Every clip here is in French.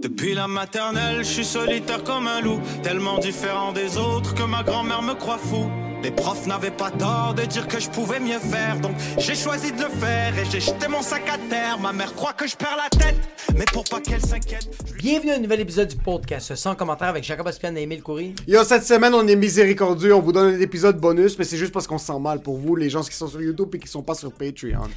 Depuis la maternelle, je suis solitaire comme un loup, tellement différent des autres que ma grand-mère me croit fou. Les profs n'avaient pas tort de dire que je pouvais mieux faire, donc j'ai choisi de le faire et j'ai jeté mon sac à terre. Ma mère croit que je perds la tête, mais pour pas qu'elle s'inquiète. Bienvenue à un nouvel épisode du podcast sans commentaire avec Jacob Aspian et Emile Coury. Yo, cette semaine, on est miséricordieux. On vous donne un épisode bonus, mais c'est juste parce qu'on se sent mal pour vous, les gens qui sont sur YouTube et qui sont pas sur Patreon.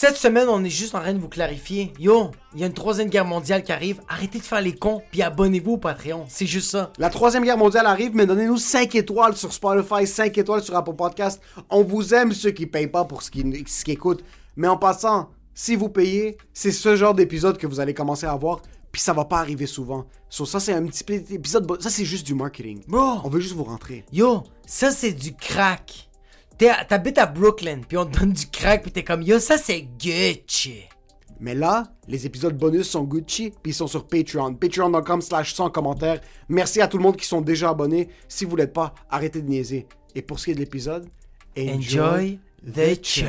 Cette semaine, on est juste en train de vous clarifier. Yo, il y a une troisième guerre mondiale qui arrive. Arrêtez de faire les cons, puis abonnez-vous au Patreon. C'est juste ça. La troisième guerre mondiale arrive, mais donnez-nous 5 étoiles sur Spotify, 5 étoiles sur Apple Podcast. On vous aime ceux qui payent pas pour ce qui, ce qui écoutent. Mais en passant, si vous payez, c'est ce genre d'épisode que vous allez commencer à avoir, puis ça va pas arriver souvent. So, ça, c'est un petit épisode. Ça, c'est juste du marketing. Bro. On veut juste vous rentrer. Yo, ça c'est du crack. T'habites à Brooklyn, puis on te donne du crack, puis t'es comme yo, ça c'est Gucci. Mais là, les épisodes bonus sont Gucci, puis ils sont sur Patreon. Patreon.com slash sans commentaires. Merci à tout le monde qui sont déjà abonnés. Si vous l'êtes pas, arrêtez de niaiser. Et pour ce qui est de l'épisode, Enjoy the show.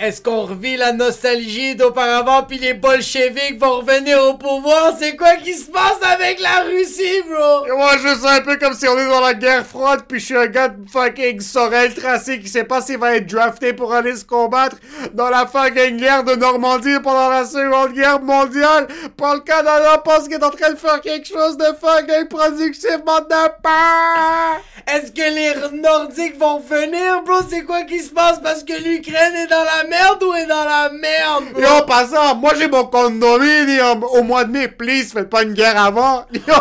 Est-ce qu'on revit la nostalgie d'auparavant puis les bolcheviks vont revenir au pouvoir? C'est quoi qui se passe avec la Russie, bro? Et moi, je sens un peu comme si on est dans la guerre froide, puis je suis un gars de fucking Sorel tracé qui sait pas s'il va être drafté pour aller se combattre dans la fucking guerre de Normandie pendant la seconde guerre mondiale. Pour le Canada pense qu'il est en train de faire quelque chose de fucking productivement de pain. Est-ce que les Nordiques vont venir, bro? C'est quoi qui se passe? Parce que l'Ukraine est dans la merde ou est dans la merde, bro? En passant, moi j'ai mon condominium au mois de mai, please, faites pas une guerre avant. Yo,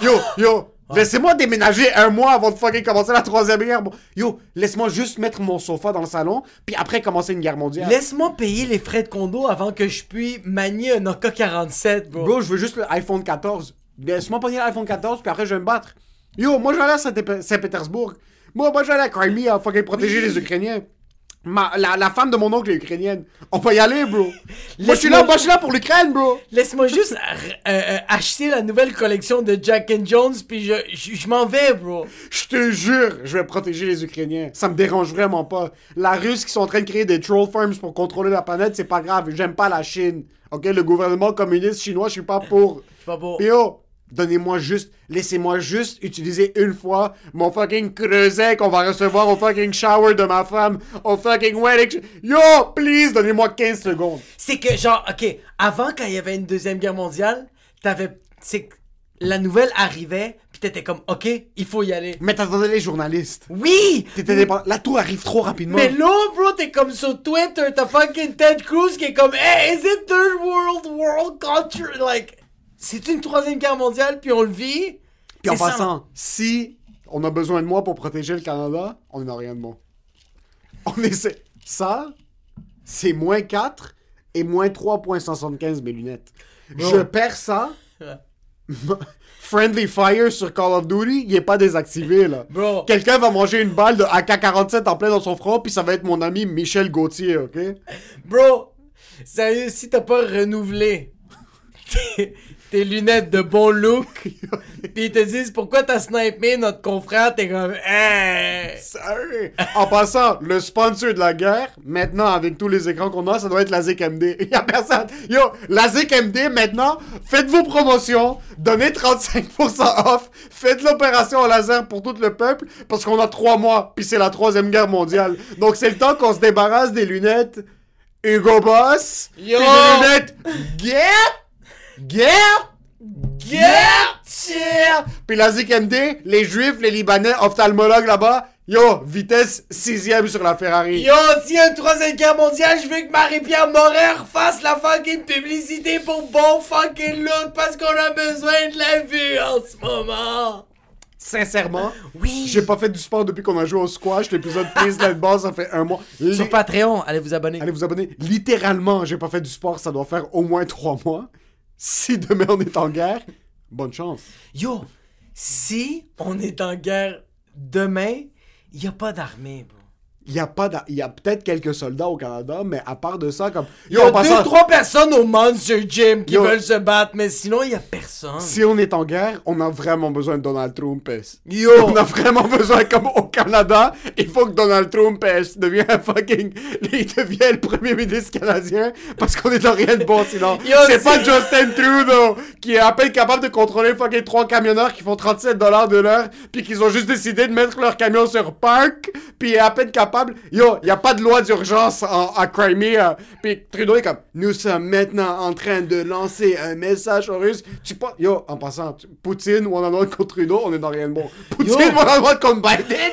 yo, yo. Laissez-moi déménager un mois avant de fucking commencer la troisième guerre. Yo, laisse-moi juste mettre mon sofa dans le salon, puis après commencer une guerre mondiale. Laisse-moi payer les frais de condo avant que je puisse manier un AK-47, bro. Bro, je veux juste l'iPhone 14. Laisse-moi pogner l'iPhone 14, puis après je vais me battre. Yo, moi je vais aller à Saint- Saint-Pétersbourg. Moi, moi je vais aller à Crimea, fucking protéger les Ukrainiens. Ma, la, la femme de mon oncle est ukrainienne. On peut y aller, bro. moi, je suis là, moi, je suis là pour l'Ukraine, bro. Laisse-moi juste euh, euh, acheter la nouvelle collection de Jack and Jones, puis je, je, je m'en vais, bro. Je te jure, je vais protéger les Ukrainiens. Ça me dérange vraiment pas. La Russe qui sont en train de créer des troll farms pour contrôler la planète, c'est pas grave. J'aime pas la Chine. Ok, le gouvernement communiste chinois, je suis pas pour. Pas beau. Puis yo, donnez-moi juste, laissez-moi juste utiliser une fois mon fucking creuset qu'on va recevoir au fucking shower de ma femme, au fucking wedding. Yo, please, donnez-moi 15 secondes. C'est que, genre, ok, avant, quand il y avait une deuxième guerre mondiale, t'avais. C'est que la nouvelle arrivait, puis t'étais comme, ok, il faut y aller. Mais t'attendais les journalistes. Oui! T'étais dépend- La tour arrive trop rapidement. Mais là, bro, t'es comme sur Twitter, t'as fucking Ted Cruz qui est comme, hey, is it third world, world country? Like, c'est une troisième guerre mondiale, puis on le vit. Puis en ça. passant, si on a besoin de moi pour protéger le Canada, on n'a rien de bon. On essaie. Ça, c'est moins 4 et moins 3.75 mes lunettes. Je perds ça. Friendly Fire sur Call of Duty, il est pas désactivé là. Bro. Quelqu'un va manger une balle de AK-47 en plein dans son front, puis ça va être mon ami Michel Gauthier, ok? Bro, sérieux, si t'as pas renouvelé tes lunettes de bon look, pis ils te disent pourquoi t'as snipé notre confrère, t'es comme, hey! Sérieux? En passant, le sponsor de la guerre, maintenant, avec tous les écrans qu'on a, ça doit être la ZKMD. Il y a personne. Yo, la ZKMD, maintenant, faites vos promotions, donnez 35% off, faites l'opération au laser pour tout le peuple, parce qu'on a trois mois, puis c'est la troisième guerre mondiale. Donc c'est le temps qu'on se débarrasse des lunettes Hugo Boss, puis Yo! des lunettes Get, Get, Get, Puis la ZKMD, les juifs, les libanais, ophtalmologues là-bas, yo, vitesse sixième sur la Ferrari. Yo, a une troisième guerre mondiale, je veux que Marie-Pierre Morin fasse la fucking publicité pour bon fucking look parce qu'on a besoin de la vue en ce moment. Sincèrement, Oui. j'ai pas fait du sport depuis qu'on a joué au squash. L'épisode prise de base, ça fait un mois. Li- Sur Patreon, allez vous abonner. Allez vous abonner. Littéralement, j'ai pas fait du sport, ça doit faire au moins trois mois. Si demain on est en guerre, bonne chance. Yo, si on est en guerre demain, il y a pas d'armée, bro. Il y a pas il y a peut-être quelques soldats au Canada, mais à part de ça, comme. Il y a deux, trois personnes au Monster Gym qui Yo. veulent se battre, mais sinon, il y a personne. Si on est en guerre, on a vraiment besoin de Donald Trump. Yo. On a vraiment besoin, comme au Canada, il faut que Donald Trump devienne fucking. Il devient le premier ministre canadien parce qu'on est dans rien de bon sinon. C'est pas Justin Trudeau qui est à peine capable de contrôler fucking trois camionneurs qui font 37 dollars de l'heure puis qu'ils ont juste décidé de mettre leur camion sur park puis est à peine capable. Yo, y a pas de loi d'urgence en- à Crimea. Puis Trudeau est comme nous sommes maintenant en train de lancer un message aux Russes. Tu pas yo en passant tu- Poutine one on one contre Trudeau, on est dans rien de bon. Poutine one on one contre Biden?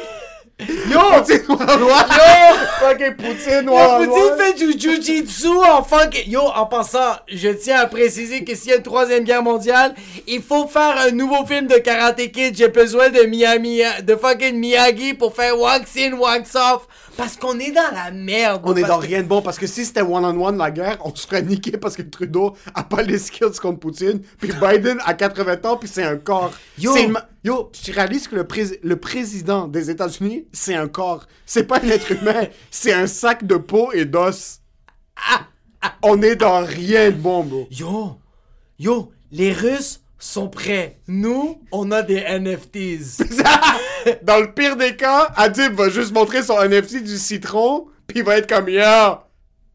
Yo! Poutine on one. Yo! Fucking Poutine one on Poutine fait du jujitsu en fucking... Yo, en passant, je tiens à préciser que s'il y a une troisième guerre mondiale, il faut faire un nouveau film de Karate Kid. J'ai besoin de Miami, de fucking Miyagi pour faire wax in, wax off. Parce qu'on est dans la merde. On est dans que- rien de bon parce que si c'était one-on-one la guerre, on se ferait niquer parce que Trudeau a pas les skills contre Poutine, puis Biden a 80 ans, puis c'est un corps. Yo. Yo, tu réalises que le, prés- le président des États-Unis, c'est un corps. C'est pas un être humain, c'est un sac de peau et d'os. Ah! On est dans rien de bon, bro. Yo, yo, les Russes sont prêts. Nous, on a des NFTs. Dans le pire des cas, Adib va juste montrer son NFT du citron, puis il va être comme, yo,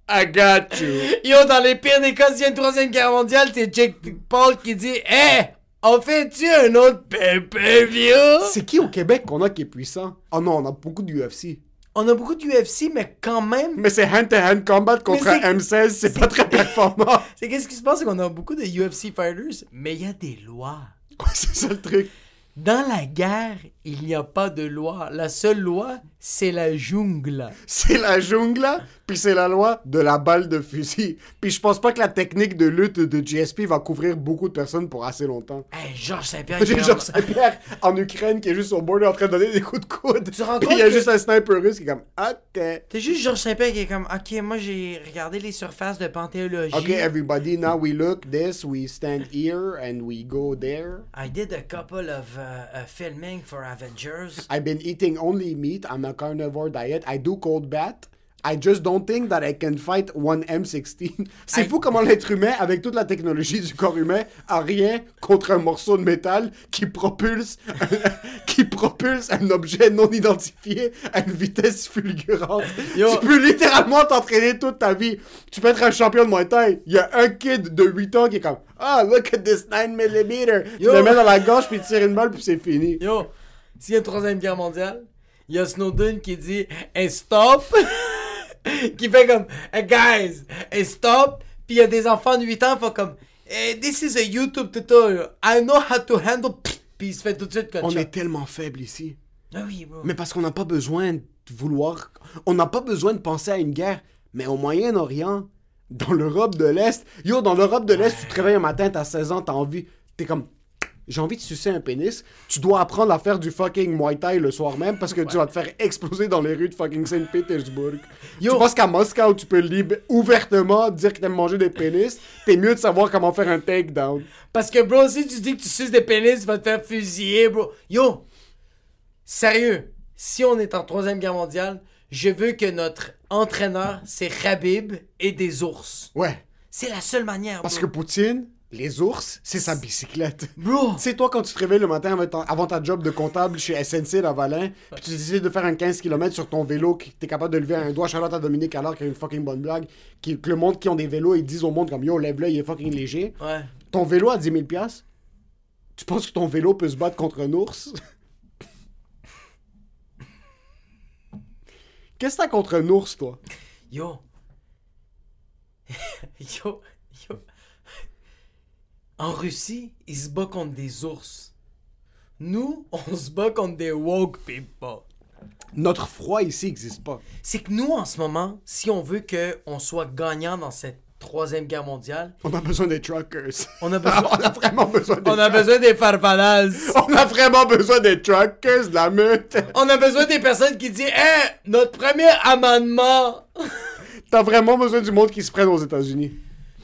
I got you. Yo, dans les pires des cas, s'il y a une troisième guerre mondiale, c'est Jake Paul qui dit Hé, on fait-tu un autre pay-per-view? C'est qui au Québec qu'on a qui est puissant? Oh non, on a beaucoup de UFC. On a beaucoup de UFC, mais quand même, Mais c'est hand-to-hand combat contre Mais un M16, c'est pas très performant. c'est qu'est-ce qui se passe, c'est qu'on a beaucoup de UFC fighters, mais il y a des lois. Ouais, c'est ça le truc. Dans la guerre, il n'y a pas de loi. La seule loi, c'est la jungle. C'est la jungle, puis c'est la loi de la balle de fusil. Puis je pense pas que la technique de lutte de GSP va couvrir beaucoup de personnes pour assez longtemps. Hey, Georges Saint-Pierre, Georges Saint-Pierre en Ukraine qui est juste au bord en train de donner des coups de coude. rends Puis il y a que- juste un sniper russe qui est comme OK. T'es juste Georges Saint-Pierre qui est comme, ok, moi j'ai regardé les surfaces de panthéologie. OK, everybody, now we look this, we stand here and we go there. I did a couple of uh, uh, filming for Avengers. I've been eating only meat. I'm a carnivore diet. I do cold bath. I just don't think that I can fight one M16. C'est I- fou comment l'être humain, avec toute la technologie du corps humain, a rien contre un morceau de métal qui propulse, qui propulse un objet non identifié à une vitesse fulgurante. Yo. Tu peux littéralement t'entraîner toute ta vie. Tu peux être un champion de Muay Thai. Il y a un kid de 8 ans qui est comme Ah, look at this 9mm. Tu le mets dans la gorge puis tu tires une balle puis c'est fini. Yo, s'il y a une troisième guerre mondiale, il y a Snowden qui dit hey, stop, qui fait comme hey, guys, hey, stop, puis il y a des enfants de 8 ans qui font comme hey, this is a YouTube tutorial, I know how to handle, puis il se fait tout de suite comme On est tellement faible ici. Ah oui, bro. Mais parce qu'on n'a pas besoin de vouloir. On n'a pas besoin de penser à une guerre. Mais au Moyen-Orient, dans l'Europe de l'Est. Yo, dans l'Europe de l'Est, tu te réveilles un matin, t'as 16 ans, t'as envie. T'es comme. J'ai envie de sucer un pénis. Tu dois apprendre à faire du fucking Muay Thai le soir même parce que tu vas te faire exploser dans les rues de fucking Saint-Pétersbourg. Tu penses qu'à Moscou, tu peux libre, ouvertement dire que t'aimes manger des pénis. T'es mieux de savoir comment faire un takedown. Parce que, bro, si tu dis que tu suces des pénis, tu vas te faire fusiller, bro. Yo, sérieux, si on est en troisième guerre mondiale, je veux que notre entraîneur, c'est Khabib et des ours. Ouais. C'est la seule manière, Parce bro. que Poutine, Les ours, c'est sa bicyclette. Bro! Sais, toi, quand tu te réveilles le matin avant ta, avant ta job de comptable chez SNC Lavalin, puis tu décides de faire un 15 km sur ton vélo, que t'es capable de lever un doigt, Charlotte à Dominique alors qu'il y a une fucking bonne blague, qui, que le monde qui ont des vélos, ils disent au monde comme yo, lève-le, il est fucking léger. Ouais. Ton vélo à 10 000 piastres, tu penses que ton vélo peut se battre contre un ours? Qu'est-ce que t'as contre un ours, toi? Yo. yo. Yo. En Russie, ils se battent contre des ours. Nous, on se bat contre des woke people. Notre froid ici n'existe pas. C'est que nous, en ce moment, si on veut qu'on soit gagnant dans cette troisième guerre mondiale, On a besoin des truckers. on a besoin, on a vraiment besoin des on a truckers. besoin des farfalas. On a vraiment besoin des truckers, de la meute. On a besoin des personnes qui disent Hey, notre premier amendement. T'as vraiment besoin du monde qui se prenne aux États-Unis.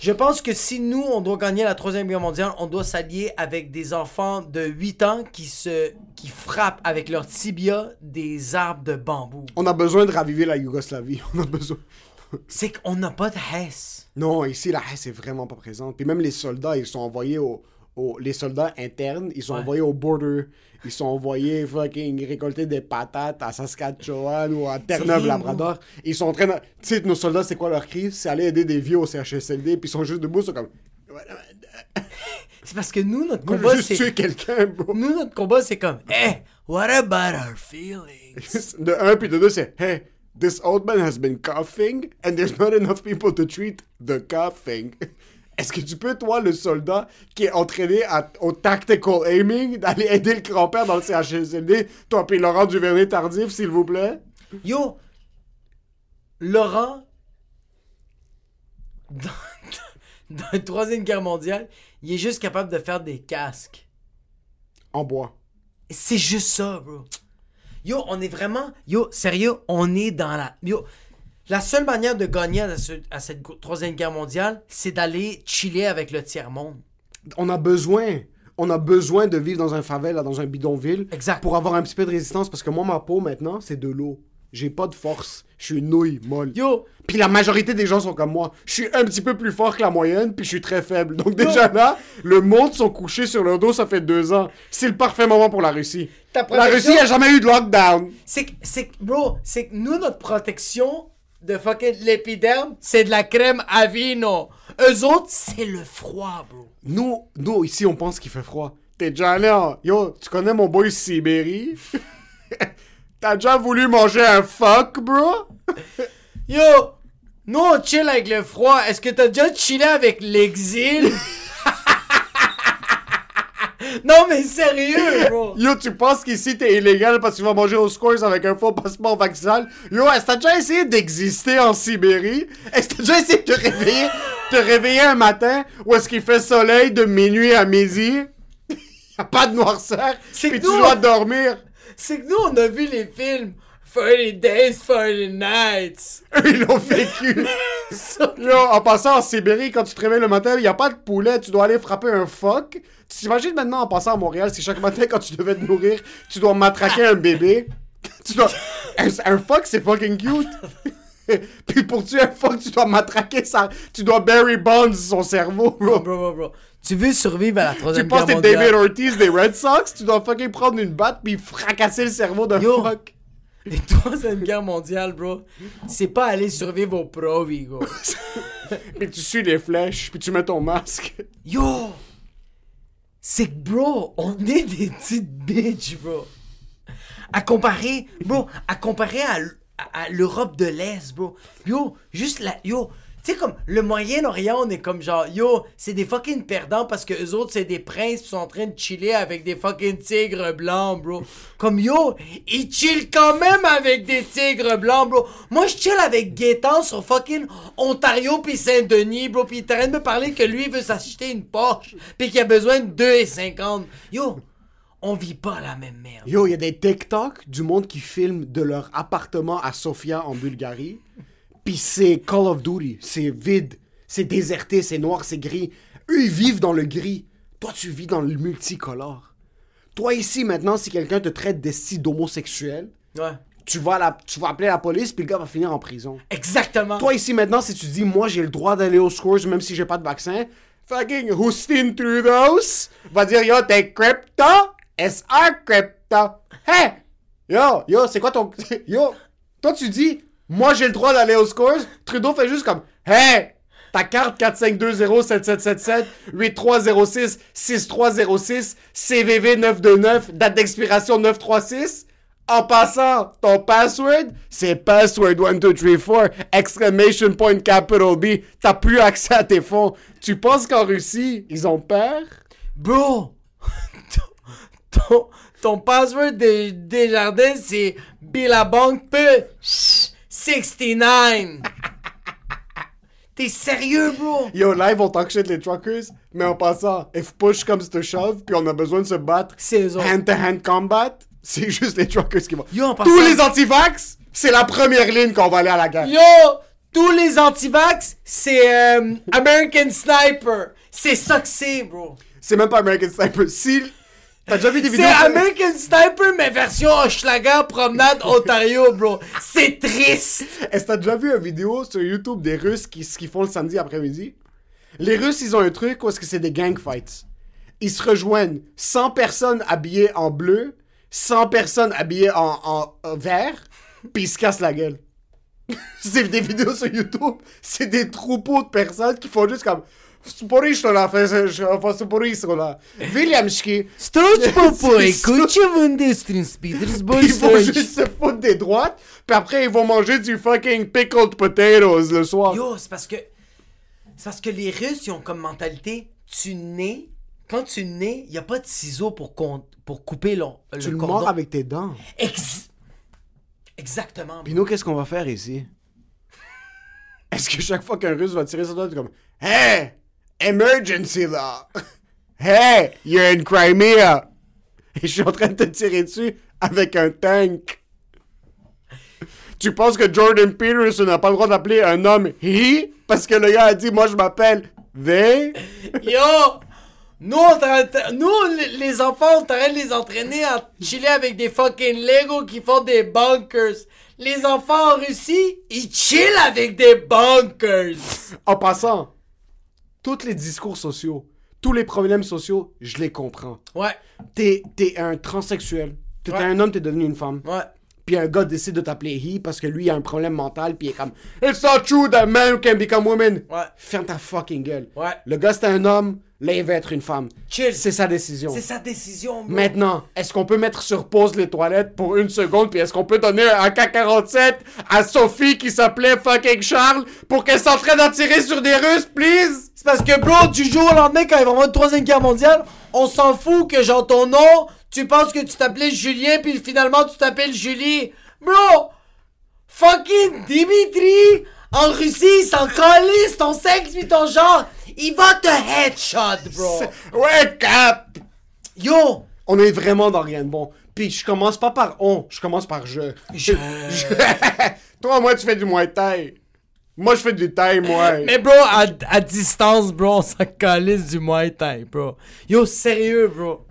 Je pense que si nous, on doit gagner la troisième guerre mondiale, on doit s'allier avec des enfants de 8 ans qui se qui frappent avec leur tibia des arbres de bambou. On a besoin de raviver la Yougoslavie. On a besoin. C'est qu'on n'a pas de Hesse. Non, ici, la Hesse est vraiment pas présente. Puis même les soldats, ils sont envoyés au. Les soldats internes, ils sont Ouais. envoyés au border. Ils sont envoyés fucking récolter des patates à Saskatchewan ou à Terre-Neuve-Labrador. Ils sont en train de. Tu sais, nos soldats, c'est quoi leur cri? C'est aller aider des vieux au CHSLD. Puis ils sont juste debout, ils sont comme. C'est parce que nous, notre combat, c'est. tuer quelqu'un, bro. Nous, notre combat, c'est comme Hey, what about our feelings? De un, puis de deux, c'est Hey, this old man has been coughing and there's not enough people to treat the coughing. Est-ce que tu peux, toi, le soldat qui est entraîné à- au tactical aiming, d'aller aider le grand-père dans le CHSLD, toi, puis Laurent Duvernay-Tardif, s'il vous plaît? Yo, Laurent, dans, dans la troisième guerre mondiale, il est juste capable de faire des casques. En bois. C'est juste ça, bro. Yo, on est vraiment. Yo, sérieux, on est dans la. Yo, la seule manière de gagner à, ce- à cette troisième guerre mondiale, c'est d'aller chiller avec le tiers-monde. On a besoin. On a besoin de vivre dans un favela, dans un bidonville. Exact. Pour avoir un petit peu de résistance, parce que moi, ma peau, maintenant, c'est de l'eau. J'ai pas de force. Je suis une nouille molle. Yo, Puis la majorité des gens sont comme moi. Je suis un petit peu plus fort que la moyenne, puis je suis très faible. Donc déjà là, le monde sont couchés sur leur dos, ça fait deux ans. C'est le parfait moment pour la Russie. La Russie a jamais eu de lockdown. c'est que, bro, c'est que nous, notre protection de fucking l'épiderme, c'est de la crème à vino. Eux autres, c'est le froid, bro. Nous, nous ici, on pense qu'il fait froid. T'es déjà allé en... Yo, tu connais mon boy Sibérie? T'as déjà voulu manger un fuck, bro? Yo, nous, on chill avec le froid. Est-ce que t'as déjà chillé avec l'exil? non, mais sérieux, bro. Yo, tu penses qu'ici t'es illégal parce que tu vas manger au Scores avec un faux passeport vaccinal? Yo, est-ce que t'as déjà essayé d'exister en Sibérie? Est-ce que t'as déjà essayé de te réveiller, te réveiller un matin où est-ce qu'il fait soleil de minuit à midi? Y'a pas de noirceur, puis tu dois dormir. C'est que nous, on a vu les films 40 Days, 40 Nights. Eux, ils l'ont vécu. Yo, en passant en Sibérie, quand tu te réveilles le matin, il a pas de poulet, tu dois aller frapper un phoque. Tu t'imagines maintenant en passant à Montréal, si chaque matin, quand tu devais te nourrir, tu dois matraquer un bébé. Tu dois... Un, un phoque, c'est fucking cute. Puis pour tuer un phoque, tu dois matraquer ça. Tu dois Barry Bonds son cerveau, bro. Bro, bro, bro. Tu veux survivre à la Tu troisième penses guerre que t'es David mondiale? Ortiz des Red Sox, tu dois fucking prendre une batte puis fracasser le cerveau d'un phoque. La troisième guerre mondiale, bro, c'est pas aller survivre au provi, gros. Puis tu suis les flèches, puis tu mets ton masque. Yo! C'est que, bro, on est des petites bitches, bro. À comparer, bro, à comparer à- à l'Europe de l'Est, bro. Yo, juste la. Yo, comme le Moyen-Orient, on est comme genre, yo, c'est des fucking perdants parce que eux autres, c'est des princes qui sont en train de chiller avec des fucking tigres blancs, bro. Comme yo, ils chillent quand même avec des tigres blancs, bro. Moi, je chill avec Gaétan sur fucking Ontario puis Saint-Denis, bro. Puis il train de me parler que lui veut s'acheter une Porsche puis qu'il a besoin de 2,50. Yo, on vit pas la même merde. Yo, il y a des TikTok du monde qui filment de leur appartement à Sofia en Bulgarie. Puis c'est Call of Duty. C'est vide. C'est déserté, c'est noir, c'est gris. Eux, ils vivent dans le gris. Toi, tu vis dans le multicolore. Toi, ici, maintenant, si quelqu'un te traite d'esti d'homosexuel, Ouais. tu vas, la, tu vas appeler la police, puis le gars va finir en prison. Exactement. Toi, ici, maintenant, si tu dis, moi, j'ai le droit d'aller au scores même si j'ai pas de vaccin, fucking Justin Trudeau va dire yo, t'es crypto, SR crypto. Hey! Yo, yo, c'est quoi ton. Yo, toi tu dis, moi j'ai le droit d'aller au scores. Trudeau fait juste comme, hey! Ta carte 4520-7777, 8306, 6306, CVV 929, date d'expiration 936. En passant, ton password, c'est password 1234, exclamation point capital B. T'as plus accès à tes fonds. Tu penses qu'en Russie, ils ont peur? Bro! ton, password des Desjardins, c'est Billabank P 69. T'es sérieux, bro? Yo, live, on talk shit les truckers, mais en passant, if push comes to shove, puis on a besoin de se battre, hand-to-hand combat, c'est juste les truckers qui vont. Yo, en Tous passant- les anti-vax, c'est la première ligne qu'on va aller à la guerre. Yo! Tous les antivax, c'est euh, American Sniper. C'est ça que c'est, bro. C'est même pas American Sniper. Si. T'as déjà vu des C'est vidéos. American Sniper, mais version Hochelaga Promenade Ontario, bro. C'est triste. Est-ce que t'as déjà vu une vidéo sur YouTube des Russes qui, font le samedi après-midi? Les Russes, ils ont un truc où est-ce que c'est des gang fights. Ils se rejoignent 100 personnes habillées en bleu, 100 personnes habillées en, en- en vert, puis ils se cassent la gueule. c'est des vidéos sur YouTube, c'est des troupeaux de personnes qui font juste comme sporișola, a fost sporișola. Williamski. Struci popoie, cu ce vândeți prin speed? Ils vont juste se foutre des droites, puis après ils vont manger du fucking pickled potatoes le soir. Yo, c'est parce que... C'est parce que les Russes, ils ont comme mentalité, tu nais, quand tu nais, il n'y a pas de ciseaux pour, con... pour couper le, le tu cordon. Tu mords avec tes dents. Ex... Exactement. Puis nous, qu'est-ce qu'on va faire ici? Est-ce que chaque fois qu'un russe va tirer sur toi, tu es comme Hé! Hey! Emergency là! Hey! You're in Crimea! Et je suis en train de te tirer dessus avec un tank. Tu penses que Jordan Peterson n'a pas le droit d'appeler un homme he? Parce que le gars a dit Moi je m'appelle they? Yo! Nous, on nous, les- les enfants, on train de les entraîner à chiller avec des fucking Lego qui font des bunkers. Les enfants en Russie, ils chillent avec des bunkers. En passant, tous les discours sociaux, tous les problèmes sociaux, je les comprends. Ouais, T'es, t'es un transsexuel. Ouais. un homme, t'es devenu une femme. ouais. Puis un gars décide de t'appeler he parce que lui il a un problème mental puis il est comme It's not true that men can become women. Ouais. Ferme ta fucking gueule. Ouais. Le gars c'était un homme, là il veut être une femme. Chill. C'est sa décision. C'est sa décision, bro. Maintenant, est-ce qu'on peut mettre sur pause les toilettes pour une seconde puis est-ce qu'on peut donner un K-47 à Sophie qui s'appelait fucking Charles pour qu'elle s'entraîne à tirer sur des Russes, please? C'est parce que, bro, du jour au lendemain, quand il va y avoir une troisième guerre mondiale, on s'en fout que, genre, ton nom, tu penses que tu t'appelais Julien, puis finalement, tu t'appelles Julie. Bro! Fucking Dimitri! En Russie, il s'en ton sexe puis ton genre. Il va te headshot, bro. Ouais, cap! Yo! On est vraiment dans rien de bon. Puis je commence pas par on, je commence par je. Je... Toi, moi, tu fais du Muay Thai. Moi, je fais du Thai, moi. Mais bro, à, à distance, bro, on s'en calisse du Muay Thai, bro. Yo, sérieux, bro.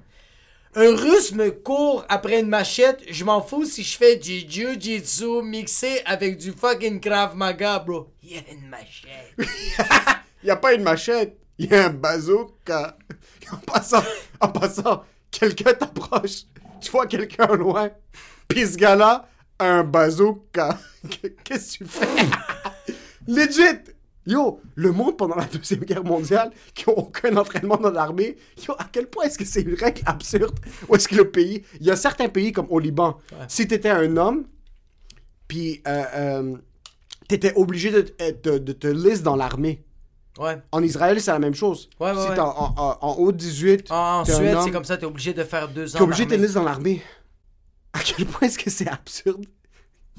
Un russe me court après une machette, je m'en fous si je fais du jiu-jitsu mixé avec du fucking Krav Maga, bro. Il y a une machette. Y a pas une machette, y a un bazooka. En passant, en passant, quelqu'un t'approche, tu vois quelqu'un au loin, pis ce gars-là a un bazooka. Qu'est-ce que tu fais? Legit! Yo, le monde pendant la Deuxième Guerre mondiale, qui ont aucun entraînement dans l'armée, yo, à quel point est-ce que c'est une règle absurde? Où est-ce que le pays... Il y a certains pays, comme au Liban, si t'étais un homme, puis euh, euh, t'étais obligé de, de, de te liste dans l'armée. Ouais. En Israël, c'est la même chose. Ouais, ouais, si t'es en, en, en- en haut de 18, En, en Suède, homme, c'est comme ça, t'es obligé de faire deux ans. T'es obligé de liste dans l'armée. À quel point est-ce que c'est absurde?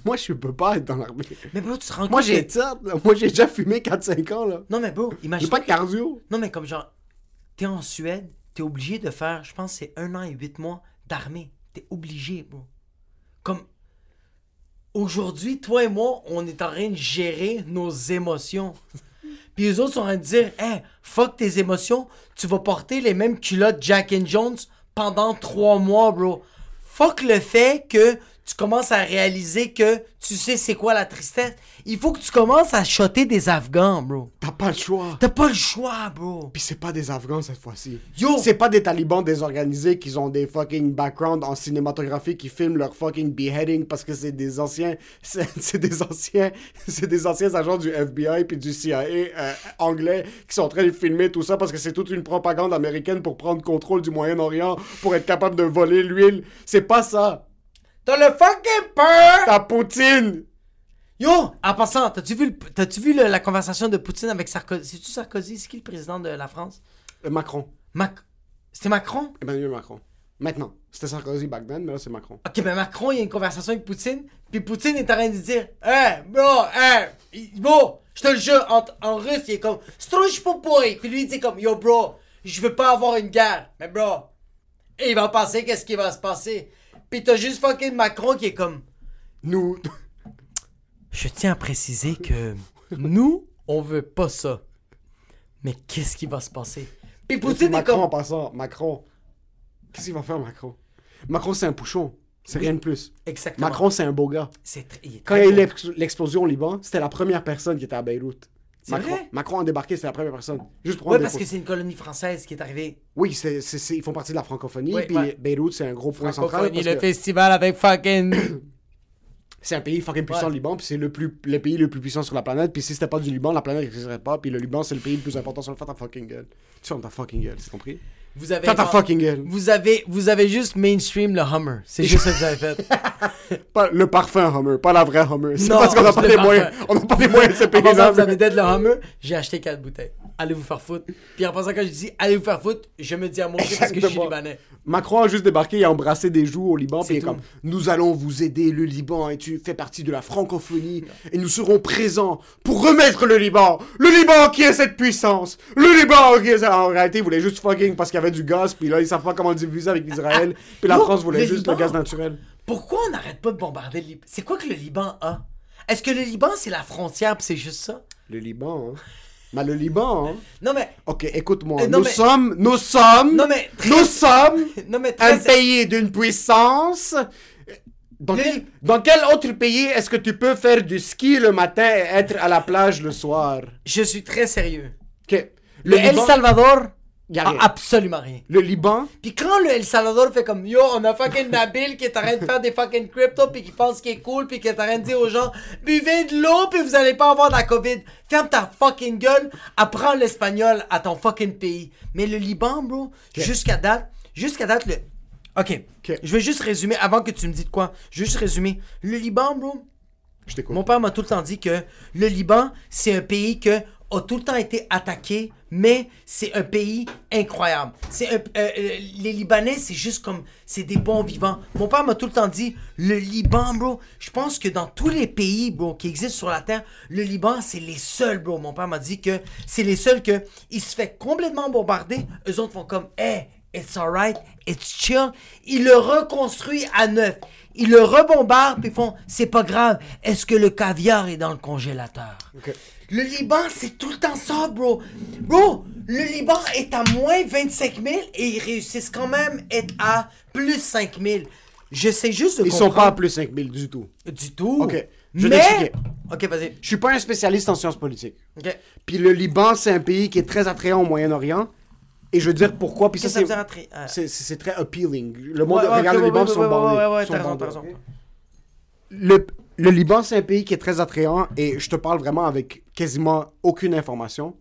Moi, je peux pas être dans l'armée. Mais bro, tu te rends compte Moi, j'ai que- ça. Moi, j'ai déjà fumé 4-5 ans, là. Non, mais bro, J'ai imagine. pas de cardio. Non, mais comme genre, t'es en Suède, t'es obligé de faire, je pense, c'est un an et huit mois d'armée. T'es obligé, bro. Comme, aujourd'hui, toi et moi, on est en train de gérer nos émotions. Puis les autres sont en train de dire, hey, fuck tes émotions, tu vas porter les mêmes culottes Jack and Jones pendant trois mois, bro. Fuck le fait que tu commences à réaliser que tu sais c'est quoi la tristesse. Il faut que tu commences à shotter des Afghans, bro. T'as pas le choix. T'as pas le choix, bro. Puis c'est pas des Afghans cette fois-ci. Yo! C'est pas des talibans désorganisés qui ont des fucking backgrounds en cinématographie qui filment leur fucking beheading parce que c'est des anciens. C'est des anciens. C'est des anciens agents du FBI puis du CIA euh, anglais qui sont en train de filmer tout ça parce que c'est toute une propagande américaine pour prendre contrôle du Moyen-Orient pour être capable de voler l'huile. C'est pas ça. T'as le fucking peur! Ta Poutine! Yo! En passant, t'as-tu vu, t'as-tu vu le- la conversation de Poutine avec Sarkozy? C'est-tu Sarkozy? C'est qui le président de la France? Euh, Macron. Mac... C'était Macron? Emmanuel Macron. Maintenant. C'était Sarkozy back then, mais là c'est Macron. Ok, ben Macron, il y a une conversation avec Poutine, puis Poutine est en train de dire Hey, bro, hey, bro, je te le jure, en, en russe, il est comme Struj popoy. Puis lui, il dit comme Yo, bro, je veux pas avoir une guerre. Mais bro, et il va passer, qu'est-ce qui va se passer? Puis t'as juste fucking Macron qui est comme Nous. Je tiens à préciser que nous, on veut pas ça. Mais qu'est-ce qui va se passer? Puis Poutine est Macron en comme. passant. Macron. Qu'est-ce qu'il va faire, Macron? Macron, c'est un pouchon. C'est rien de plus. Exactement. Macron, c'est un beau gars. C'est tr- il est Quand il y a eu l'explosion au Liban, c'était la première personne qui était à Beyrouth. C'est Macron, vrai? Macron a débarqué, c'était la première personne. Juste pour des parce que c'est une colonie française qui est arrivée. Oui, c'est, c'est- c'est- ils font partie de la francophonie. Puis ouais. Beyrouth, c'est un gros point central. Francophonie, parce le que festival avec fucking. c'est un pays fucking puissant, Ouais. le Liban. Puis c'est le, plus, le pays le plus puissant sur la planète. Puis si c'était pas du Liban, la planète n'existerait pas. Puis le Liban, c'est le pays le plus important sur le. Ferme ta fucking gueule. Tu fermes ta fucking gueule, c'est compris? Vous avez. Ta fucking gueule. Vous avez, vous avez juste mainstream le Hummer. C'est juste ça que vous avez fait. Pas le parfum Hummer, pas la vraie Hummer. C'est Non, parce qu'on n'a pas le les moyens. On n'a pas les moyens de se payer ça. vous avez d'être le Hummer. J'ai acheté 4 bouteilles. Allez vous faire foutre. Puis en passant, quand je dis allez vous faire foutre, je me dis à mon parce que je suis libanais. Macron a juste débarqué, il a embrassé des joues au Liban, C'est puis il est comme Nous allons vous aider, le Liban, et tu fais partie de la francophonie, et nous serons présents pour remettre le Liban. Le Liban qui est cette puissance. Le Liban qui est ça. En réalité, il voulait juste fucking parce qu'il y avait du gaz, puis là, ils savent pas comment le diviser avec l'Israël, puis la Yo, France voulait le juste Liban. le gaz naturel. Pourquoi on n'arrête pas de bombarder le Liban C'est quoi que le Liban a? Est-ce que le Liban c'est la frontière pis c'est juste ça? Le Liban, hein. Mais le Liban, hein. Non mais. Ok, écoute-moi. Euh, nous mais- sommes, nous sommes, Non mais. nous sommes Non mais un pays d'une puissance. Dans Le- quel, dans quel autre pays est-ce que tu peux faire du ski le matin et être à la plage le soir? Je suis très sérieux. Ok. Le, El Liban- Salvador Y a a rien. absolument rien. Le Liban, Puis quand le El Salvador fait comme yo, on a fucking Nabil qui est en train de faire des fucking crypto puis qui pense qu'il est cool puis qui est en train de dire aux gens buvez de l'eau puis vous allez pas avoir de la Covid. Ferme ta fucking gueule, apprends l'espagnol à ton fucking pays. Mais le Liban, bro, jusqu'à date, jusqu'à date le OK. Ok. Je vais juste résumer avant que tu me dises de quoi. Je vais juste résumer. Le Liban, bro, je t'écoute. mon père m'a tout le temps dit que le Liban, c'est un pays que a tout le temps été attaqué, mais c'est un pays incroyable. C'est euh, euh, les Libanais, c'est juste comme c'est des bons vivants. Mon père m'a tout le temps dit le Liban, bro. Je pense que dans tous les pays, bro, qui existent sur la terre, le Liban, c'est les seuls, bro. Mon père m'a dit que c'est les seuls que il se fait complètement bombarder. Eux autres font comme, hey, it's alright, it's chill. Ils le reconstruisent à neuf. Ils le rebombardent puis ils font c'est pas grave. Est-ce que le caviar est dans le congélateur? Ok. Le Liban, c'est tout le temps ça, bro. Bro, le Liban est à moins 25 000 et ils réussissent quand même à être à plus 5 000. Je sais juste de Ils sont pas à comprendre- plus 5000 du tout. du tout. Ok, je vais Mais. Ok, vas-y. Je suis pas un spécialiste en sciences politiques. Ok. Puis le Liban, c'est un pays qui est très attrayant au Moyen-Orient. Et je veux dire pourquoi. Puis ça, c'est, très appealing. Le monde Ouais, ouais, regarde ok, le Liban, ouais, sont bandés. ouais, ouais, Ils sont t'as raison, bandés, t'as raison. ok? le, le Liban, c'est un pays qui est très attrayant et je te parle vraiment avec quasiment aucune information.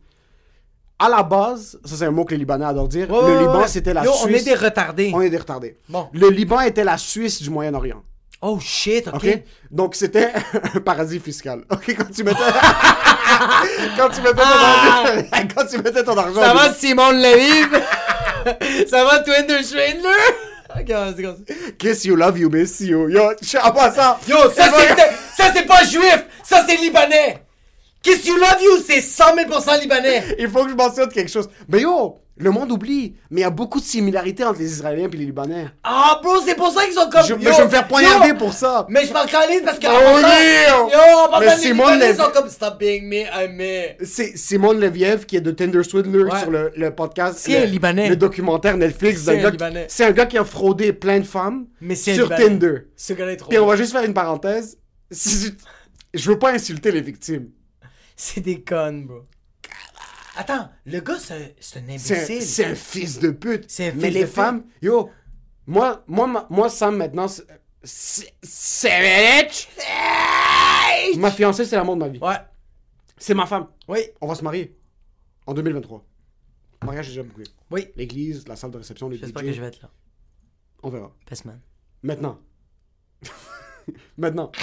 À la base, ça c'est un mot que les Libanais adorent dire, le Liban c'était la Yo, Suisse. on est des retardés. On est des retardés. Bon. Le Liban était la Suisse du Moyen-Orient. Oh shit, ok. OK? Donc c'était un paradis fiscal. OK, quand tu mettais quand tu mettais ton argent quand tu mettais ton argent Ça va, Simon Levy? ça va, Twinder Schwindler? Kiss you, love you, miss you. Yo, je suis en passant. Yo, ça c'est, ça c'est pas juif, ça c'est libanais. Kiss you love you, c'est 100 000% libanais. Il faut que je mentionne quelque chose. Mais yo, Le monde oublie, mais il y a beaucoup de similarités entre les Israéliens et les Libanais. Ah, bro, c'est pour ça qu'ils sont comme. Je, Yo, mais je vais me faire poignarder yo, pour ça. Mais je m'en calise parce que. Oh! Yo, en Mais les Simone Libanais Lev- sont comme Stop being me, I'm me. C'est Simone Leviev qui est de Tinder Swindler Ouais. sur le, le podcast. C'est le, un Libanais. Le documentaire Netflix. C'est d'un un gars qui- Libanais. C'est un gars qui a fraudé plein de femmes Mais sur Libanais. Tinder. Ce gars-là est trop. Puis on va juste faire une parenthèse. Je veux pas insulter les victimes. C'est des connes, bro. Attends, le gars, c'est un- imbécile. c'est un fils de pute. C'est Mais les pute. femmes, yo, moi, moi, moi, Sam, maintenant, c'est- c'est. Ma fiancée, c'est l'amour de ma vie. Ouais. C'est ma femme. Oui. On va se marier en 2023. Mariage est déjà bouclé. Oui. L'église, la salle de réception, les J'espère que je vais être là. On verra. Pestman. Maintenant. Maintenant.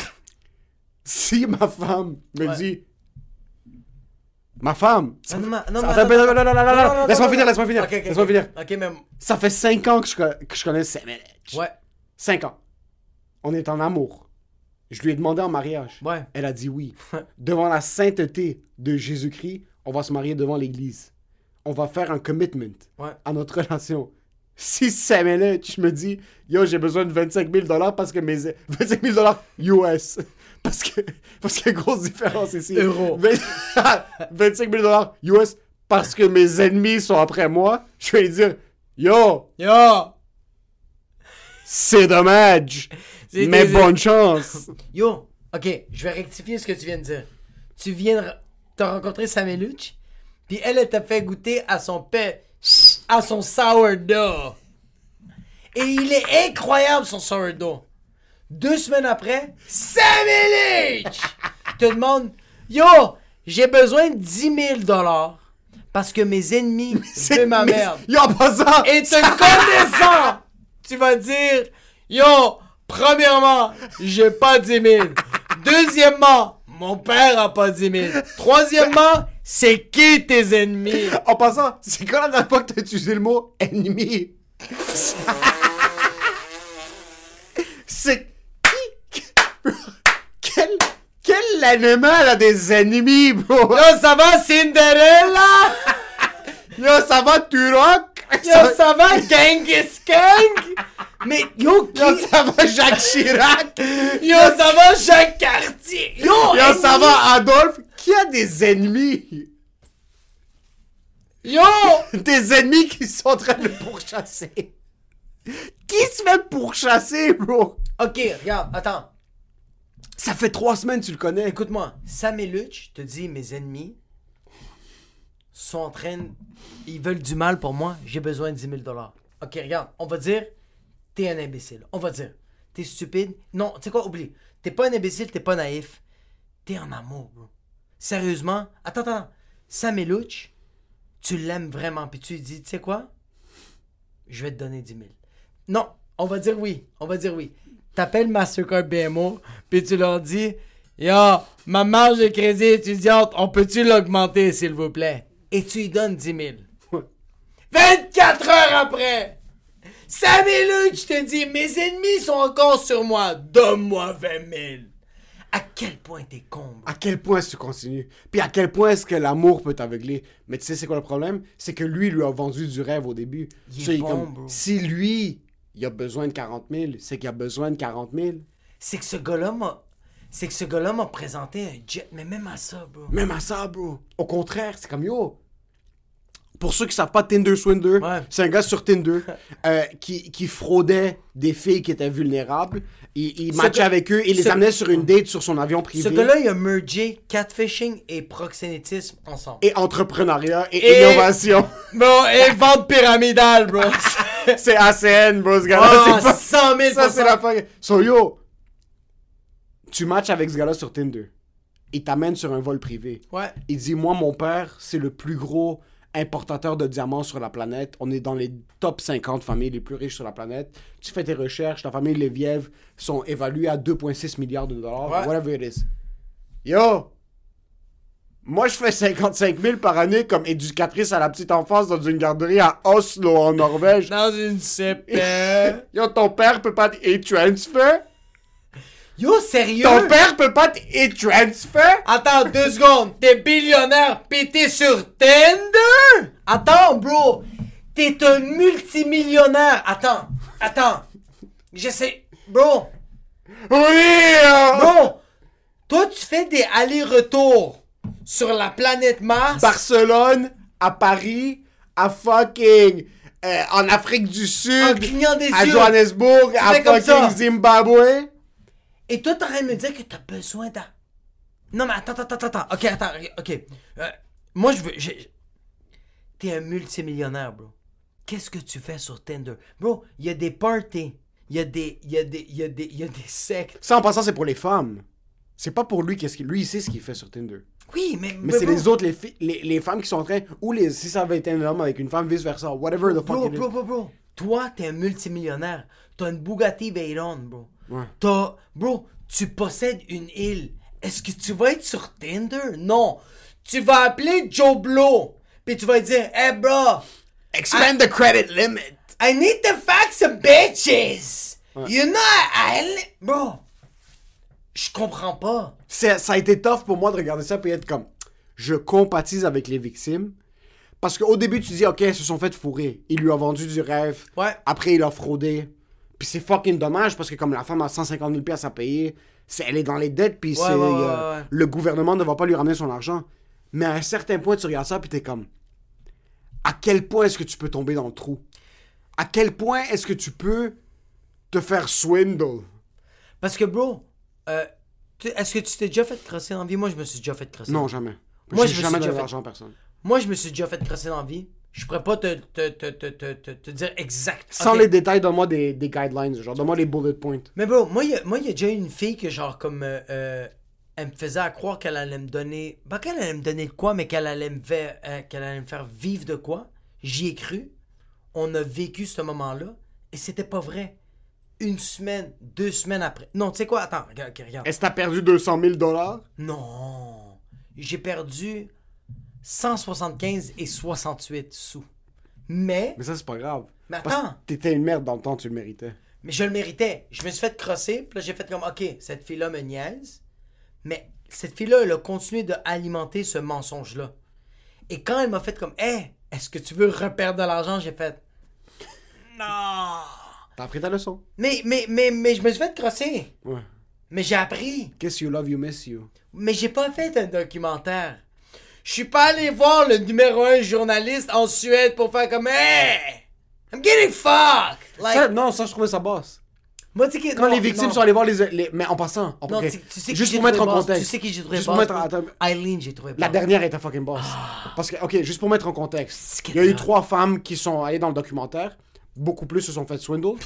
Si ma femme me Ouais. dit. Ma femme. Ça... Non, non, non, non, non, Laisse-moi finir, laisse-moi finir. Laisse-moi finir. Ok, mais... Ça fait 5 ans que je, que je connais Semelech. Ouais. 5 ans. On est en amour. Je lui ai demandé en mariage. Ouais. Elle a dit oui. devant la sainteté de Jésus-Christ, on va se marier devant l'Église. On va faire un commitment à notre relation. Si Semelech me dit, yo, j'ai besoin de 25 000 dollars parce que mes... 25 000 dollars US. Parce que. Parce qu'il y a une grosse différence ici. Euro. Vingt- 25 000 US parce que mes ennemis sont après moi. Je vais lui dire, yo, Yo! c'est dommage. Mais bonne chance. Yo! Ok, je vais rectifier ce que tu viens de dire. Tu viens de. T'as rencontré Sameluch, puis elle, elle t'a fait goûter à son pain, à son sourdough. Et il est incroyable, son sourdough. Deux semaines après, Sameluch te demande Yo, j'ai besoin de 10 000 dollars parce que mes ennemis veulent ma merde. Yo, en passant. Et te connaissant, tu vas dire Yo, premièrement, j'ai pas 10 000. Deuxièmement, mon père a pas 10 000. Troisièmement, c'est qui tes ennemis? En passant, c'est quand la dernière fois que t'as utilisé le mot ennemi? c'est qui? Quel, quel animal a des ennemis, bro? Yo, ça va, Cinderella? Yo, ça va, Turok? Yo, ça va, Genghis Kang Mais yo, qui... Yo, ça va, Jacques Chirac? Yo, ça va, Jacques Cartier? Yo, Yo, ça va, Adolphe? Qui a des ennemis? Yo Des ennemis qui sont en train de pourchasser. Qui se fait pourchasser, bro? Ok, regarde, attends. Ça fait trois semaines tu le connais. Écoute-moi, Sam et Luch te dit mes ennemis sont en train. Ils veulent du mal pour moi, j'ai besoin de 10 000 Ok, regarde, on va dire, t'es un imbécile. On va dire, t'es stupide. Non, tu sais quoi, oublie. T'es pas un imbécile, t'es pas naïf. T'es en amour, bro. Sérieusement, attends, attends. Sam et Luch, tu l'aimes vraiment, puis tu lui dis, tu sais quoi? Je vais te donner 10 000. Non, on va dire oui. On va dire oui. T'appelles Mastercard BMO, puis tu leur dis Yo, ma marge de crédit étudiante, on peut-tu l'augmenter, s'il vous plaît? Et tu lui donnes 10 000. 24 heures après, Samuel Luch te dit Mes ennemis sont encore sur moi, donne-moi 20 000. À quel point t'es con. À quel point tu continues? Puis à quel point est-ce que l'amour peut t'aveugler? Mais tu sais, c'est quoi le problème? C'est que lui, lui a vendu du rêve au début. Il est Ça, bon, comme, bro. si lui, il a besoin de 40 000, c'est qu'il a besoin de 40 000. C'est que ce gars-là m'a. C'est que ce gars-là m'a présenté un jet, mais même à ça, bro. Même à ça, bro. Au contraire, c'est comme yo. Pour ceux qui savent pas, Tinder Swindler, Ouais. c'est un gars sur Tinder euh, qui, qui fraudait des filles qui étaient vulnérables. Il, il matchait gars- avec eux et les ce- amenait sur une date sur son avion privé. Ce gars-là, il a mergé catfishing et proxénétisme ensemble. Et entrepreneuriat et, Et- innovation. Bon, et vente pyramidale, bro. c'est ACN, bro, ce gars-là. C'est pas- 100 000 Ça, c'est la fin. So, yo, tu matches avec ce gars-là sur Tinder. Il t'amène sur un vol privé. Ouais. Il dit Moi, mon père, c'est le plus gros importateur de diamants sur la planète. On est dans les top 50 familles les plus riches sur la planète. Tu fais tes recherches, ta famille Leviev sont évaluées à 2,6 milliards de dollars. Ouais. Whatever it is. Yo! Moi, je fais 55 000 par année comme éducatrice à la petite enfance dans une garderie à Oslo, en Norvège. Dans une CP. Yo, ton père peut pas te transfer? Yo, sérieux? Ton père peut pas te transfer? Attends deux secondes. T'es billionnaire t'es sur Tinder? Attends, bro. T'es un multimillionnaire. Attends, attends. J'essaie. Bro, Oui! euh, bro. Toi, tu fais des allers-retours sur la planète Mars. Barcelone, à Paris, à fucking. euh, en Afrique du Sud, des à yeux. Johannesburg, à fucking Zimbabwe. Et toi, de me dire que t'as besoin d'un. Non, mais attends, attends, attends, attends. Ok, attends, ok. Euh, moi, je veux. T'es un multimillionnaire, bro. Qu'est-ce que tu fais sur Tinder? Bro, il y a des parties. Il y a des. Il y a des. Il y a des. Il y a des sectes. Ça, en passant, c'est pour les femmes. C'est pas pour lui, qu'est-ce qu'il. Lui, il sait ce qu'il fait sur Tinder. Oui, mais. Mais c'est les autres, les, les, les femmes qui sont en train. Ou les, si ça avait été un homme avec une femme, vice-versa. Whatever the fuck Bro, bro, bro, bro. Toi, t'es un multimillionnaire. T'as une Bugatti Veyron, bro. Ouais. T'as. Bro, tu possèdes une île. Est-ce que tu vas être sur Tinder? Non. Tu vas appeler Joe Blow. Puis tu vas dire, hey, bro. Expand the credit limit. I need to fuck some bitches. You know, I- Bro. Je comprends pas. Ça a été tough pour moi de regarder ça et être comme. Je compatise avec les victimes. Parce qu'au début, tu dis, ok, ils se sont fait fourrer. Il lui a vendu du rêve. Ouais. Après, il a fraudé. Puis c'est fucking dommage parce que comme la femme a 150 000 pièces à payer, c'est- elle est dans les dettes. Puis c'est, ouais, ouais, euh, le gouvernement ne va pas lui ramener son argent. Mais à un certain point, tu regardes ça puis t'es comme. À quel point est-ce que tu peux tomber dans le trou? À quel point est-ce que tu peux te faire swindle? Parce que, bro, euh, est-ce que tu t'es déjà fait crosser dans la vie? Moi, je me suis déjà fait crosser. Non, jamais. Moi, je me jamais suis donné déjà fait- personne. Moi, je me suis déjà fait crosser dans la vie. Je pourrais pas te, te, te, te, te, dire exact. Sans les détails, donne-moi des, des guidelines, genre donne-moi les bullet points. Mais bro, moi, il y, a- déjà une fille que, genre, comme. euh, euh, elle me faisait à croire qu'elle allait me donner. Pas qu'elle allait me donner de quoi, mais qu'elle allait me faire, euh, qu'elle allait me faire vivre de quoi. J'y ai cru. On a vécu ce moment-là. Et c'était pas vrai. Une semaine, deux semaines après. Non, tu sais quoi? Attends, regarde, regarde. Est-ce que t'as perdu 200 000 dollars? Non. J'ai perdu 175 et 68 sous. Mais, Mais ça, c'est pas grave. Mais attends. T'étais une merde dans le temps, tu le méritais. mais je le méritais. Je me suis fait crosser, puis là j'ai fait comme, ok, cette fille-là me niaise. Mais cette fille-là, elle a continué de alimenter ce mensonge-là. Et quand elle m'a fait comme, hé, est-ce que tu veux reperdre de l'argent, j'ai fait, non. T'as appris ta leçon. Mais, mais, mais, mais je me suis fait crosser. Ouais. Mais j'ai appris. Guess you love, you miss you. Mais j'ai pas fait un documentaire. Je suis pas allé voir le numéro un journaliste en Suède pour faire comme Hey! I'm getting fucked! Like, Ça, non, ça, je trouvais ça bosse. moi, tu sais Quand non, les victimes non. sont allées voir les. les- mais en passant, en Non, tu, tu sais qui juste pour mettre en contexte. Tu sais qui j'ai trouvé Juste pour boss, mettre. Eileen, j'ai trouvé la boss. dernière était fucking boss. Parce que, ok, juste pour mettre en contexte, il y a eu trois femmes qui sont allées dans le documentaire. Beaucoup plus se sont fait swindle.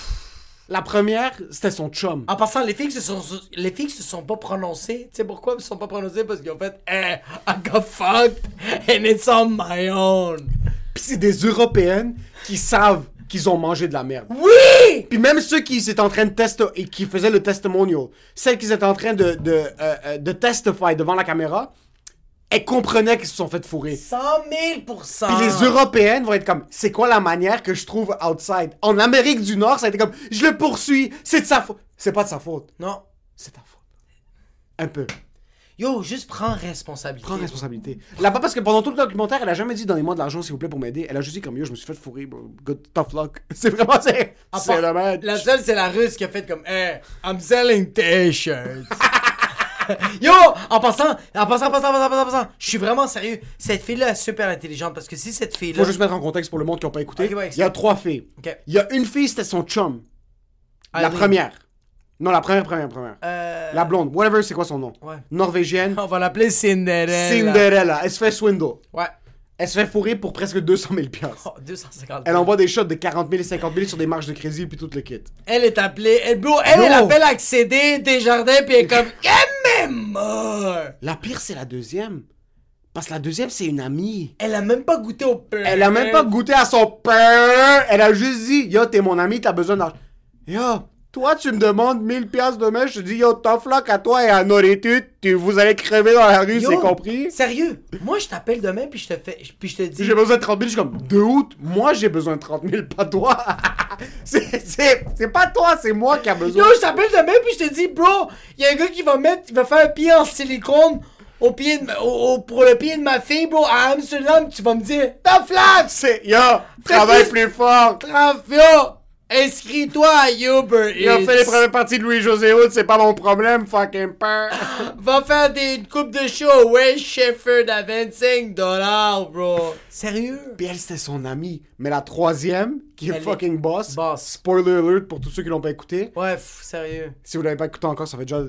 La première, c'était son chum. En passant, les filles se sont, les filles se sont pas prononcées. Tu sais pourquoi elles se sont pas prononcées? Parce qu'ils ont fait Hey, I got fucked and it's on my own. Puis c'est des Européennes qui savent qu'ils ont mangé de la merde. Oui! Puis même ceux qui étaient en train de tester et qui faisaient le testimonial, celles qui étaient en train de, de, euh, euh, de testify devant la caméra, elles comprenaient qu'ils se sont fait fourrer. 100 000 Puis les Européennes vont être comme, c'est quoi la manière que je trouve outside? En Amérique du Nord, ça a été comme, je le poursuis, c'est de sa faute. C'est pas de sa faute, Non. c'est ta faute. Un peu. Yo, juste prends responsabilité. Prends responsabilité. Là-bas, parce que pendant tout le documentaire, elle a jamais dit donnez-moi de l'argent s'il vous plaît pour m'aider. Elle a juste dit comme yo, je me suis fait fourrer, bro. Good tough luck. C'est vraiment, c'est. C'est. La seule, c'est la russe qui a fait comme Hey, I'm selling t-shirts. Yo, en passant, en passant, en passant, en passant, en passant, en passant, je suis vraiment sérieux. Cette fille-là est super intelligente parce que si cette fille-là. Faut juste mettre en contexte pour le monde qui n'a pas écouté. Ok, ouais, Il y a trois filles. Ok. Il y a une fille, c'était son chum. La première. Non, la première, première, première. Euh, La blonde. Whatever, c'est quoi son nom? Ouais. Norvégienne. On va l'appeler Cinderella. Cinderella. Elle se fait swindle. Ouais. Elle se fait fourrer pour presque 200 000 piastres. Oh, 250. Elle envoie des shots de 40 000 et 50 000 sur des marges de crédit puis tout le kit. Elle est appelée. Elle, bro, elle, elle appelle accéder Desjardins puis elle est comme mort. La pire, c'est la deuxième. Parce que la deuxième, c'est une amie. Elle a même pas goûté au pain. Elle a même pas goûté à son pain. Elle a juste dit, yo, t'es mon ami, t'as besoin d'argent. Yo, toi, tu me demandes 1000 piastres demain, je te dis, yo, tough luck à toi et à Nourriture, tu, vous allez crever dans la rue, c'est compris? Sérieux, moi je t'appelle demain puis je te fais puis je te dis J'ai besoin de 30 000, je suis comme, de août, moi j'ai besoin de 30 000, pas toi. c'est, c'est, c'est pas toi, c'est moi qui a besoin. Yo, je t'appelle demain puis je te dis bro, il y a un gars qui va mettre il va faire un pied en silicone au pied de au- au- pour le pied de ma fille, bro, à Amsterdam, tu vas me dire, flat! C'est, yo, travaille plus- plus fort. Yo, inscris-toi à Uber Il a Eats. fait les premières parties de Louis-José Hood, c'est pas mon problème, fucking peur. Va faire des une coupe de show au West Shefford à 25 dollars, bro. Sérieux? Puis elle, c'était son amie. Mais la troisième, qui est Elle est fucking boss. boss. Spoiler alert pour tous ceux qui l'ont pas écouté. Ouais, pff, sérieux. Si vous l'avez pas écouté encore, ça fait déjà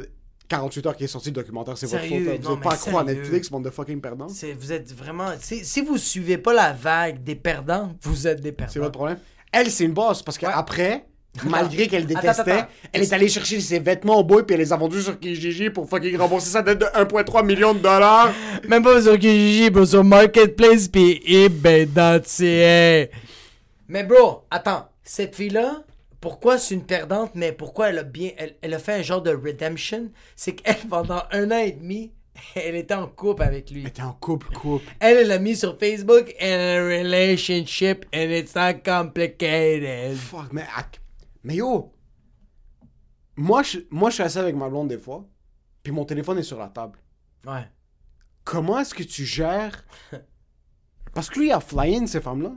48 heures qu'il est sorti le documentaire. C'est votre faute. Sérieux, là. Vous non, êtes pas à sérieux. Netflix, bande de fucking perdants. Vous êtes vraiment. Si, si vous suivez pas la vague des perdants, vous êtes des perdants. C'est votre problème? Elle, c'est une boss parce qu'après, malgré qu'elle détestait, attends, attends. elle est allée chercher ses vêtements au boy puis elle les a vendus sur Kijiji pour fucking rembourser sa dette de 1,3 million de dollars. Même pas sur Kijiji, bro, sur Marketplace pis eBay.ca. Mais bro, attends, cette fille-là, pourquoi c'est une perdante, mais pourquoi elle a bien. Elle, elle a fait un genre de redemption? C'est qu'elle, pendant un an et demi, elle était en couple avec lui. Elle était en couple, couple. Elle, elle l'a mis sur Facebook, and a relationship, and it's not complicated. Fuck, mais, mais yo, moi je, moi je suis assis avec ma blonde des fois, puis mon téléphone est sur la table. Ouais. Comment est-ce que tu gères? Parce que lui, il a fly-in ces femmes-là.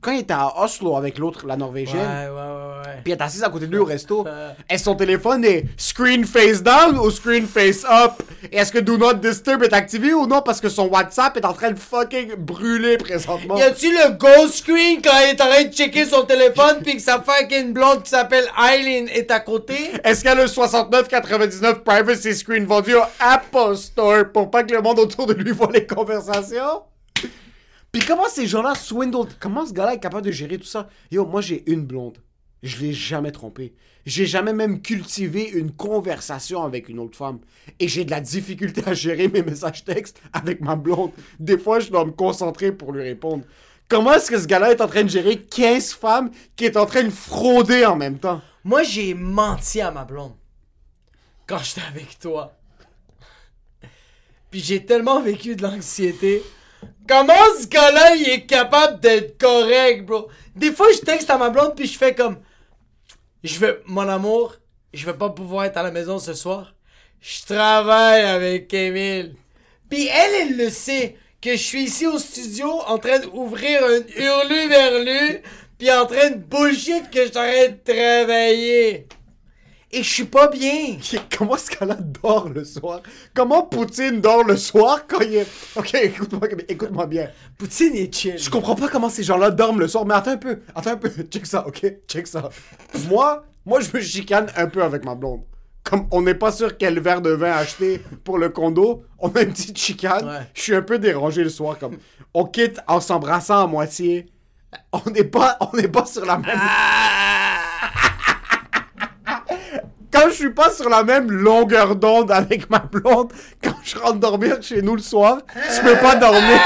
Quand il était à Oslo avec l'autre, la Ouais, Norvégienne, ouais, ouais, ouais. puis elle est assise à côté de lui au resto, est-ce son téléphone est screen face down ou screen face up? Et est-ce que Do Not Disturb est activé ou non? Parce que son WhatsApp est en train de fucking brûler présentement Y a-tu le ghost screen quand il est en train de checker son téléphone pis que sa fucking blonde qui s'appelle Eileen est à côté? Est-ce qu'elle a le 69,99 privacy screen vendu au Apple Store pour pas que le monde autour de lui voit les conversations? Puis comment ces gens-là swindle... Comment ce gars-là est capable de gérer tout ça? Yo, moi j'ai une blonde. Je l'ai jamais trompée. J'ai jamais même cultivé une conversation avec une autre femme. Et j'ai de la difficulté à gérer mes messages textes avec ma blonde. Des fois, je dois me concentrer pour lui répondre. Comment est-ce que ce gars-là est en train de gérer 15 femmes qui est en train de frauder en même temps? Moi, j'ai menti à ma blonde. Quand j'étais avec toi. Puis j'ai tellement vécu de l'anxiété. Comment ce gars-là, il est capable d'être correct, bro? Des fois, je texte à ma blonde puis je fais comme... Je vais... Mon amour, je vais pas pouvoir être à la maison ce soir. Je travaille avec Emile. Puis elle, elle le sait que je suis ici au studio en train d'ouvrir un hurlu-berlu puis en train de bullshit que je train de travailler. Et je suis pas bien. Comment ce gars-là dort le soir? Comment Poutine dort le soir quand il est... Ok, écoute-moi bien. Poutine est chill. Je comprends pas comment ces gens-là dorment le soir, mais attends un peu, attends un peu, check ça, ok? Check ça. Moi, moi je me chicane un peu avec ma blonde. Comme on n'est pas sûr quel verre de vin acheter pour le condo, on a une petite chicane. Ouais. Je suis un peu dérangé le soir, comme on quitte en s'embrassant à moitié. On n'est pas, on n'est pas sur la même. Quand je suis pas sur la même longueur d'onde avec ma blonde, quand je rentre dormir chez nous le soir, je peux pas dormir.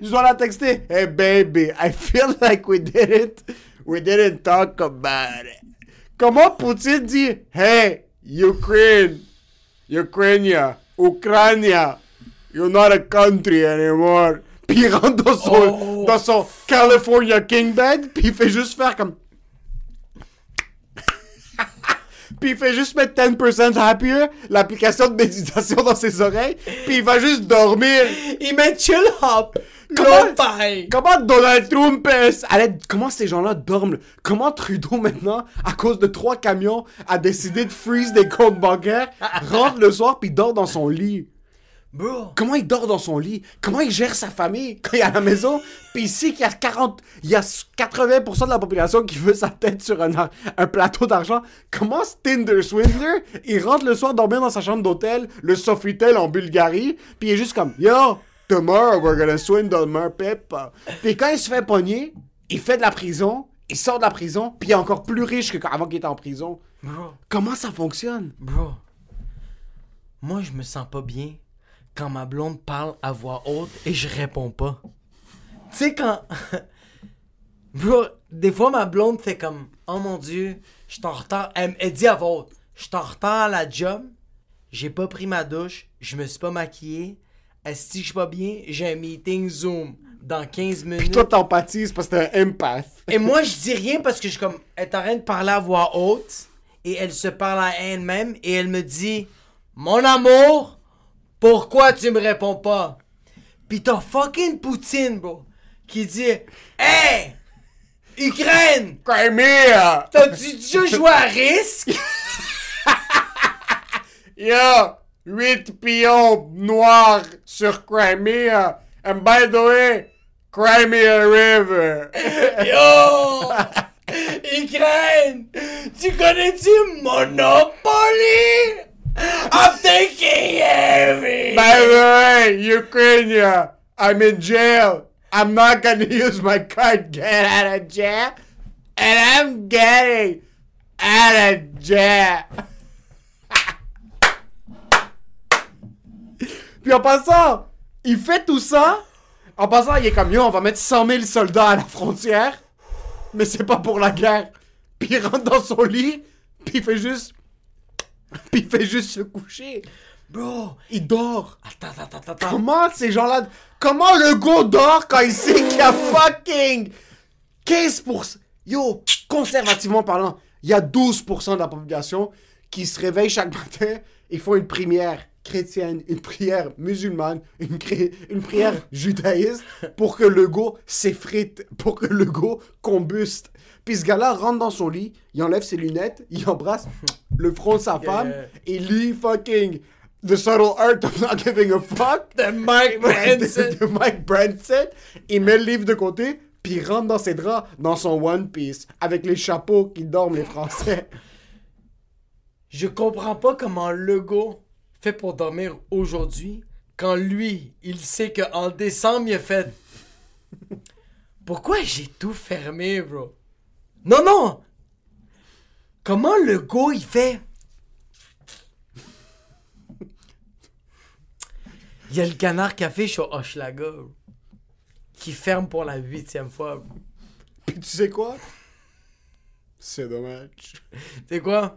Je dois la texter. Hey baby, I feel like we didn't, we didn't talk about it. Comment Poutine dit, hey, Ukraine, Ukraine, Ukraine, you're not a country anymore. Puis il rentre dans son, dans son California King Bed, puis il fait juste faire comme. Puis il fait juste mettre 10% happier, l'application de méditation dans ses oreilles, puis il va juste dormir. Il met chill hop. Comment-. Comment Donald Trump est... Allez, comment ces gens-là dorment? Comment Trudeau maintenant, à cause de trois camions, a décidé de freeze des comptes bancaires, rentre le soir puis dort dans son lit? Bro. Comment il dort dans son lit? Comment il gère sa famille quand il est à la maison? Puis ici, qu'il y a 40, il y a 80% de la population qui veut sa tête sur un, plateau d'argent. Comment ce Tinder Swindler, il rentre le soir dormir dans sa chambre d'hôtel, le Sofitel en Bulgarie, puis il est juste comme, yo, tomorrow we're gonna swindle my people. Puis quand il se fait pogner, il fait de la prison, il sort de la prison, puis il est encore plus riche que quand- avant qu'il était en prison. Bro. Comment ça fonctionne? Bro. Moi, je me sens pas bien quand ma blonde parle à voix haute et je réponds pas. Tu sais, quand. Bro, des fois, ma blonde fait comme Oh mon dieu, je suis en retard. Elle, elle dit à voix haute Je suis en retard à la job, j'ai pas pris ma douche, je me suis pas maquillé. Est-ce que je suis pas bien? J'ai un meeting Zoom dans 15 minutes. Puis toi, t'empathises parce que t'es un empath. Et moi, je dis rien parce que je suis comme. Elle est en train de parler à voix haute. Et elle se parle à elle-même. Et elle me dit Mon amour, Pourquoi tu me réponds pas? Pis t'as fucking Poutine, bro, qui dit Hey! Ukraine! Crimea! T'as-tu déjà joué à risque? Yo! 8 pions noirs sur Crimea. And by the way, Crimea River. Yo! Ukraine! Tu connais-tu Monopoly? I'm taking heavy! By the way, Ukraine, I'm in jail. I'm not gonna use my card get out of jail. And I'm getting out of jail. Puis en passant, il fait tout ça. En passant, il est comme yo, on va mettre 100 000 soldats à la frontière. Mais c'est pas pour la guerre. Puis il rentre dans son lit. Puis il fait juste. Puis il fait juste se coucher. Bro! Il dort. Attends, attends, attends, attends. Comment ces gens-là. Comment le gars dort quand il sait qu'il y a fucking 15%. Yo, conservativement parlant, il y a 12% de la population qui se réveille chaque matin et font une prière chrétienne, une prière musulmane, une, cré- une prière judaïste pour que le go s'effrite, pour que le go combuste. Puis ce gars-là rentre dans son lit, il enlève ses lunettes, il embrasse le front de sa femme et lit fucking The Subtle Art of Not Giving a Fuck De Mike Branson. de, Mike Branson. Il met le livre de côté, puis il rentre dans ses draps, dans son One Piece, avec les chapeaux qui dorment les Français. Je comprends pas comment Legault fait pour dormir aujourd'hui quand lui, il sait qu'en décembre, il a fait. Pourquoi j'ai tout fermé, bro? Non, non! Comment Legault, il fait? Il y a le canard café chez Hochelaga, qui ferme pour la huitième fois. Puis tu sais quoi? C'est dommage. Tu sais quoi?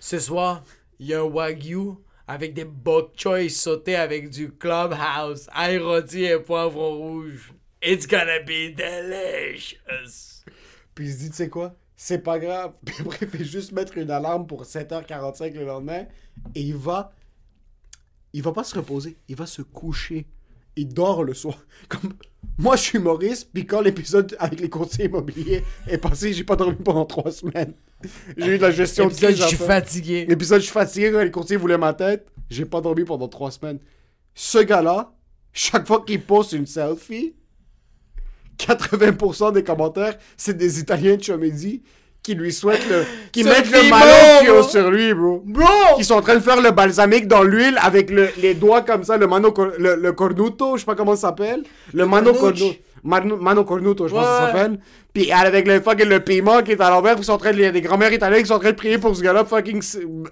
Ce soir, il y a un wagyu avec des bok choy sautés avec du clubhouse, ail rôti et poivron rouge. It's gonna be delicious. Puis il se dit, tu sais quoi? C'est pas grave. Puis après, il fait juste mettre une alarme pour 7h45 le lendemain. Et il va. Il va pas se reposer. Il va se coucher. Il dort le soir. Comme. Moi, je suis Maurice. Puis quand l'épisode avec les conseillers immobiliers est passé, j'ai pas dormi pendant trois semaines. J'ai eu de la gestion de Épisode, crise je suis fatigué. L'épisode, je suis fatigué quand les conseillers voulaient ma tête. J'ai pas dormi pendant trois semaines. Ce gars-là, chaque fois qu'il poste une selfie, 80% des commentaires, c'est des Italiens de Chomedy qui lui souhaitent le. qui Ce mettent le bro. sur lui, bro. Bro! Qui sont en train de faire le balsamique dans l'huile avec le- les doigts comme ça, le mano. Le, le cornuto, je sais pas comment ça s'appelle. Le, mano cornuto. Mano, cornuto, je pense que ça s'appelle. Puis avec le fucking le piment qui est à l'envers, puis ils sont en train de. Il y a des grands-mères italiennes qui sont en train de prier pour que ce gars-là fucking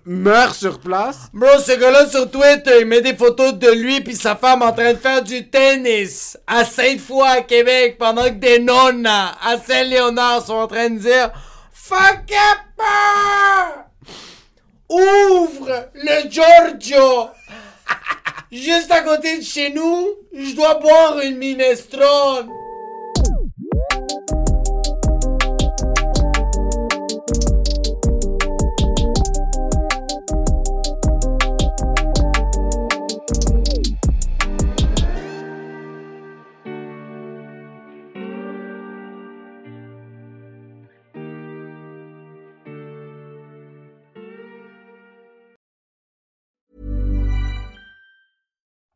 meurt sur place. Bro, ce gars-là sur Twitter, il met des photos de lui puis sa femme en train de faire du tennis à Sainte-Foy à Québec pendant que des nonnes à Saint-Léonard sont en train de dire Fuck up! Ouvre le Giorgio! Juste à côté de chez nous, je dois boire une minestrone.